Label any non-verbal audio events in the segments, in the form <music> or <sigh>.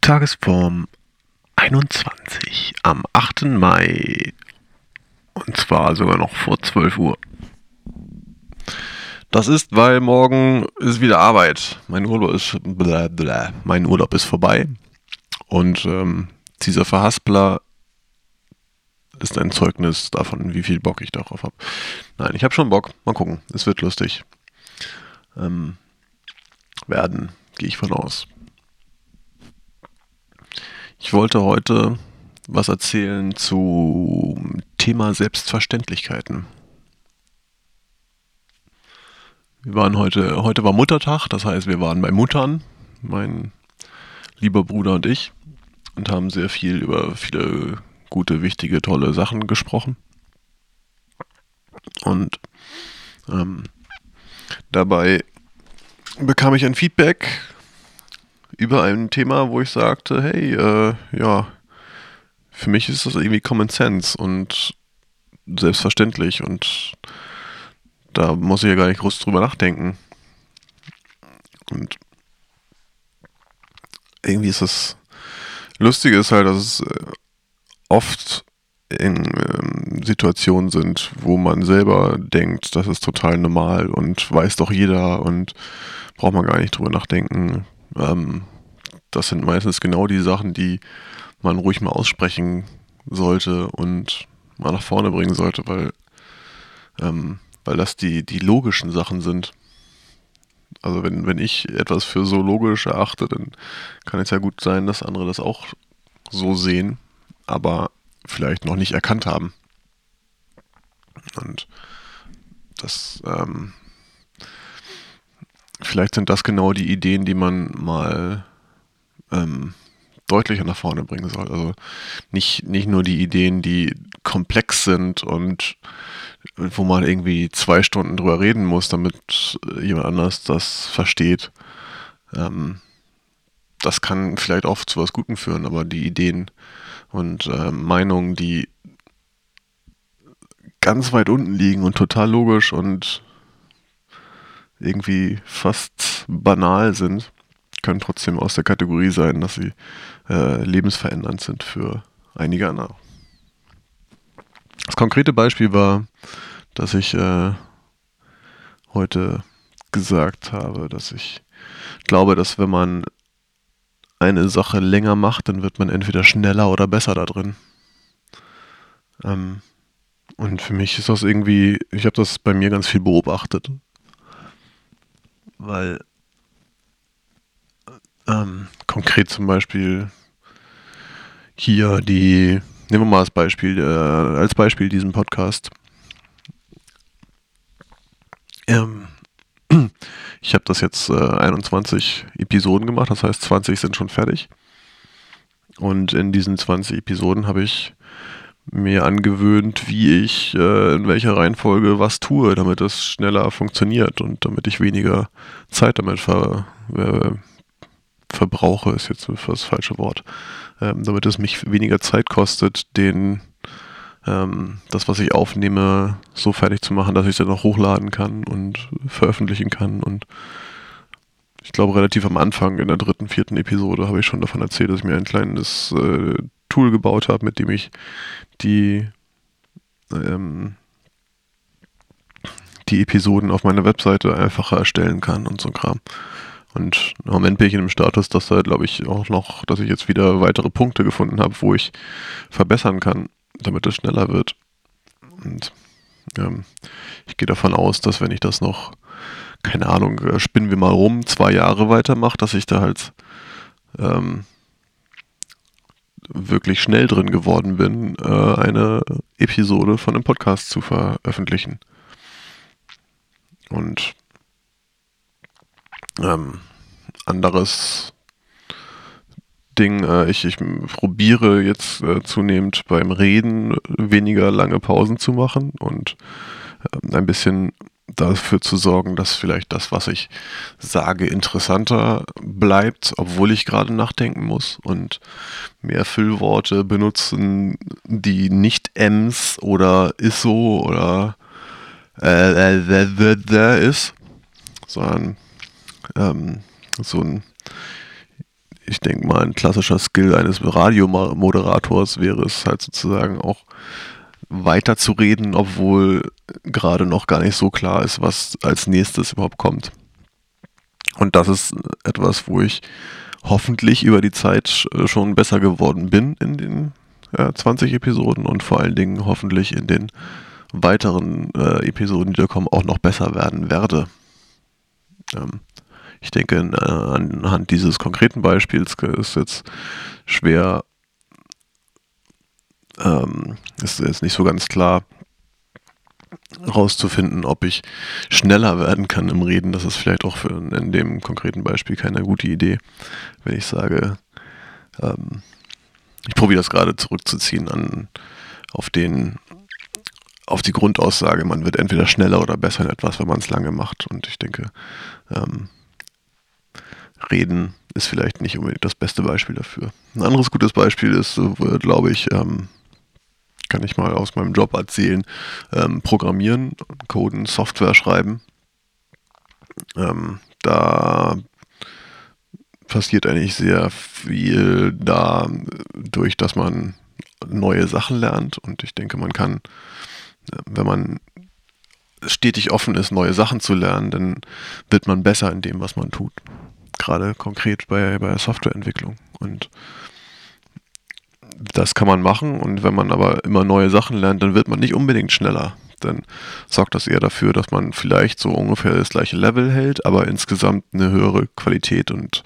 Tagesform 21 am 8. Mai. Und zwar sogar noch vor 12 Uhr. Das ist, weil morgen ist wieder Arbeit. Mein Urlaub ist, bla bla, mein Urlaub ist vorbei. Und ähm, dieser Verhaspler ist ein Zeugnis davon, wie viel Bock ich darauf habe. Nein, ich habe schon Bock. Mal gucken. Es wird lustig. Ähm, werden, gehe ich von aus. Ich wollte heute was erzählen zum Thema Selbstverständlichkeiten. Wir waren heute, heute war Muttertag, das heißt, wir waren bei Muttern, mein lieber Bruder und ich, und haben sehr viel über viele gute, wichtige, tolle Sachen gesprochen. Und ähm, dabei bekam ich ein Feedback über ein Thema, wo ich sagte, hey, äh, ja, für mich ist das irgendwie Common Sense und selbstverständlich und da muss ich ja gar nicht groß drüber nachdenken. Und irgendwie ist das Lustige ist halt, dass es äh, oft in ähm, Situationen sind, wo man selber denkt, das ist total normal und weiß doch jeder und braucht man gar nicht drüber nachdenken. Ähm, das sind meistens genau die Sachen, die man ruhig mal aussprechen sollte und mal nach vorne bringen sollte, weil, ähm, weil das die, die logischen Sachen sind. Also wenn, wenn ich etwas für so logisch erachte, dann kann es ja gut sein, dass andere das auch so sehen, aber vielleicht noch nicht erkannt haben. Und das, ähm, vielleicht sind das genau die Ideen, die man mal ähm, deutlicher nach vorne bringen soll. Also nicht, nicht nur die Ideen, die komplex sind und wo man irgendwie zwei Stunden drüber reden muss, damit jemand anders das versteht. Ähm, das kann vielleicht oft zu was Gutem führen, aber die Ideen und äh, Meinungen, die ganz weit unten liegen und total logisch und irgendwie fast banal sind, können trotzdem aus der Kategorie sein, dass sie äh, lebensverändernd sind für einige andere. Das konkrete Beispiel war, dass ich äh, heute gesagt habe, dass ich glaube, dass wenn man eine Sache länger macht, dann wird man entweder schneller oder besser da drin. Ähm, und für mich ist das irgendwie, ich habe das bei mir ganz viel beobachtet, weil ähm, konkret zum Beispiel hier die, nehmen wir mal als Beispiel, äh, als Beispiel diesen Podcast. Ähm, <clears throat> ich habe das jetzt äh, 21 Episoden gemacht, das heißt 20 sind schon fertig. Und in diesen 20 Episoden habe ich mir angewöhnt, wie ich äh, in welcher Reihenfolge was tue, damit es schneller funktioniert und damit ich weniger Zeit damit ver, äh, verbrauche, ist jetzt das falsche Wort, ähm, damit es mich weniger Zeit kostet, den ähm, das, was ich aufnehme, so fertig zu machen, dass ich es dann noch hochladen kann und veröffentlichen kann. Und ich glaube, relativ am Anfang in der dritten, vierten Episode habe ich schon davon erzählt, dass ich mir ein kleines äh, Tool gebaut habe, mit dem ich die ähm, die Episoden auf meiner Webseite einfacher erstellen kann und so Kram. Und im Moment bin ich in dem Status, dass da, glaube ich, auch noch, dass ich jetzt wieder weitere Punkte gefunden habe, wo ich verbessern kann, damit es schneller wird. Und ähm, ich gehe davon aus, dass wenn ich das noch, keine Ahnung, äh, spinnen wir mal rum, zwei Jahre weitermache, dass ich da halt ähm, wirklich schnell drin geworden bin, äh, eine Episode von einem Podcast zu veröffentlichen. Und ähm, anderes Ding, äh, ich, ich probiere jetzt äh, zunehmend beim Reden weniger lange Pausen zu machen und äh, ein bisschen dafür zu sorgen, dass vielleicht das, was ich sage, interessanter bleibt, obwohl ich gerade nachdenken muss und mehr Füllworte benutzen, die nicht Ems oder ist oder äh, äh, äh, äh ist, sondern ähm, so ein ich denke mal, ein klassischer Skill eines Radiomoderators wäre es halt sozusagen auch weiter zu reden, obwohl gerade noch gar nicht so klar ist, was als nächstes überhaupt kommt. Und das ist etwas, wo ich hoffentlich über die Zeit schon besser geworden bin in den äh, 20 Episoden und vor allen Dingen hoffentlich in den weiteren äh, Episoden, die da kommen, auch noch besser werden werde. Ähm, ich denke, äh, anhand dieses konkreten Beispiels ist jetzt schwer, ähm, ist jetzt nicht so ganz klar rauszufinden, ob ich schneller werden kann im Reden. Das ist vielleicht auch für, in dem konkreten Beispiel keine gute Idee, wenn ich sage, ähm, ich probiere das gerade zurückzuziehen an, auf den, auf die Grundaussage, man wird entweder schneller oder besser in etwas, wenn man es lange macht. Und ich denke, ähm, Reden ist vielleicht nicht unbedingt das beste Beispiel dafür. Ein anderes gutes Beispiel ist, glaube ich, ähm, kann ich mal aus meinem Job erzählen, ähm, Programmieren, Coden, Software schreiben. Ähm, da passiert eigentlich sehr viel dadurch, dass man neue Sachen lernt und ich denke, man kann, wenn man stetig offen ist, neue Sachen zu lernen, dann wird man besser in dem, was man tut. Gerade konkret bei, bei Softwareentwicklung. Und das kann man machen und wenn man aber immer neue Sachen lernt, dann wird man nicht unbedingt schneller. Dann sorgt das eher dafür, dass man vielleicht so ungefähr das gleiche Level hält, aber insgesamt eine höhere Qualität und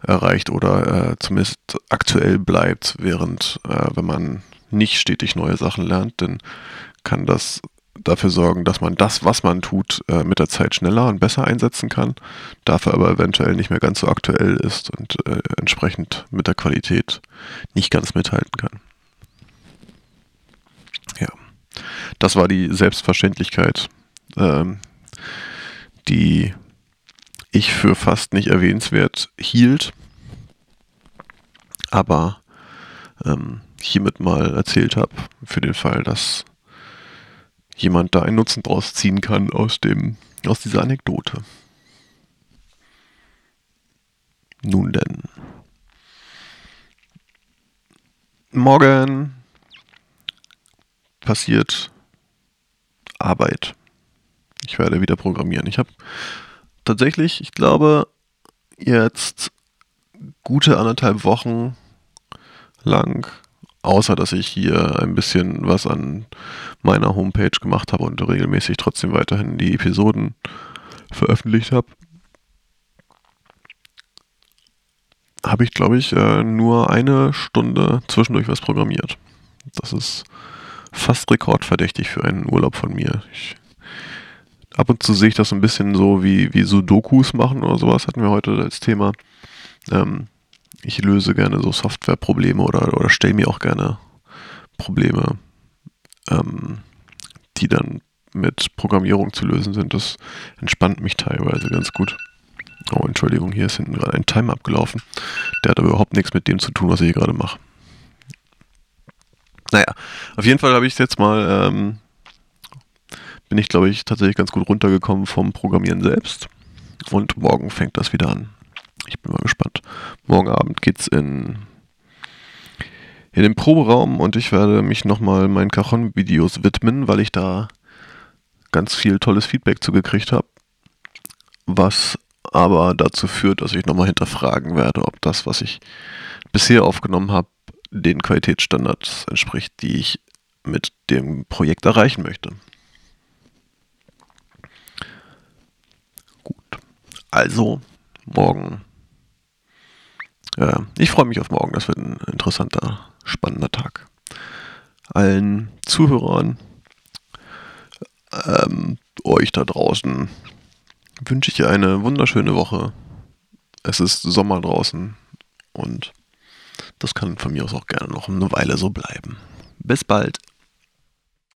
erreicht oder äh, zumindest aktuell bleibt, während äh, wenn man nicht stetig neue Sachen lernt, dann kann das dafür sorgen, dass man das, was man tut, äh, mit der Zeit schneller und besser einsetzen kann, dafür aber eventuell nicht mehr ganz so aktuell ist und äh, entsprechend mit der Qualität nicht ganz mithalten kann. Ja. Das war die Selbstverständlichkeit, ähm, die ich für fast nicht erwähnenswert hielt, aber ähm, hiermit mal erzählt habe, für den Fall, dass jemand da einen Nutzen draus ziehen kann aus dem, aus dieser Anekdote. Nun denn. Morgen passiert Arbeit. Ich werde wieder programmieren. Ich habe tatsächlich, ich glaube, jetzt gute anderthalb Wochen lang, außer dass ich hier ein bisschen was an meiner Homepage gemacht habe und regelmäßig trotzdem weiterhin die Episoden veröffentlicht habe, habe ich, glaube ich, äh, nur eine Stunde zwischendurch was programmiert. Das ist fast rekordverdächtig für einen Urlaub von mir. Ich, ab und zu sehe ich das ein bisschen so wie, wie Sudokus machen oder sowas, hatten wir heute als Thema. Ähm, ich löse gerne so Softwareprobleme oder, oder stelle mir auch gerne Probleme, ähm, die dann mit Programmierung zu lösen sind. Das entspannt mich teilweise ganz gut. Oh, Entschuldigung, hier ist hinten gerade ein Timer abgelaufen. Der hat aber überhaupt nichts mit dem zu tun, was ich hier gerade mache. Naja, auf jeden Fall habe ich jetzt mal, ähm, bin ich glaube ich tatsächlich ganz gut runtergekommen vom Programmieren selbst. Und morgen fängt das wieder an. Ich bin mal gespannt. Morgen Abend geht's in in den Proberaum und ich werde mich nochmal meinen Cajon-Videos widmen, weil ich da ganz viel tolles Feedback zugekriegt habe. Was aber dazu führt, dass ich nochmal hinterfragen werde, ob das, was ich bisher aufgenommen habe, den Qualitätsstandards entspricht, die ich mit dem Projekt erreichen möchte. Gut. Also, morgen. Äh, ich freue mich auf morgen. Das wird ein interessanter, spannender Tag. Allen Zuhörern, ähm, euch da draußen, wünsche ich eine wunderschöne Woche. Es ist Sommer draußen und das kann von mir aus auch gerne noch eine Weile so bleiben. Bis bald.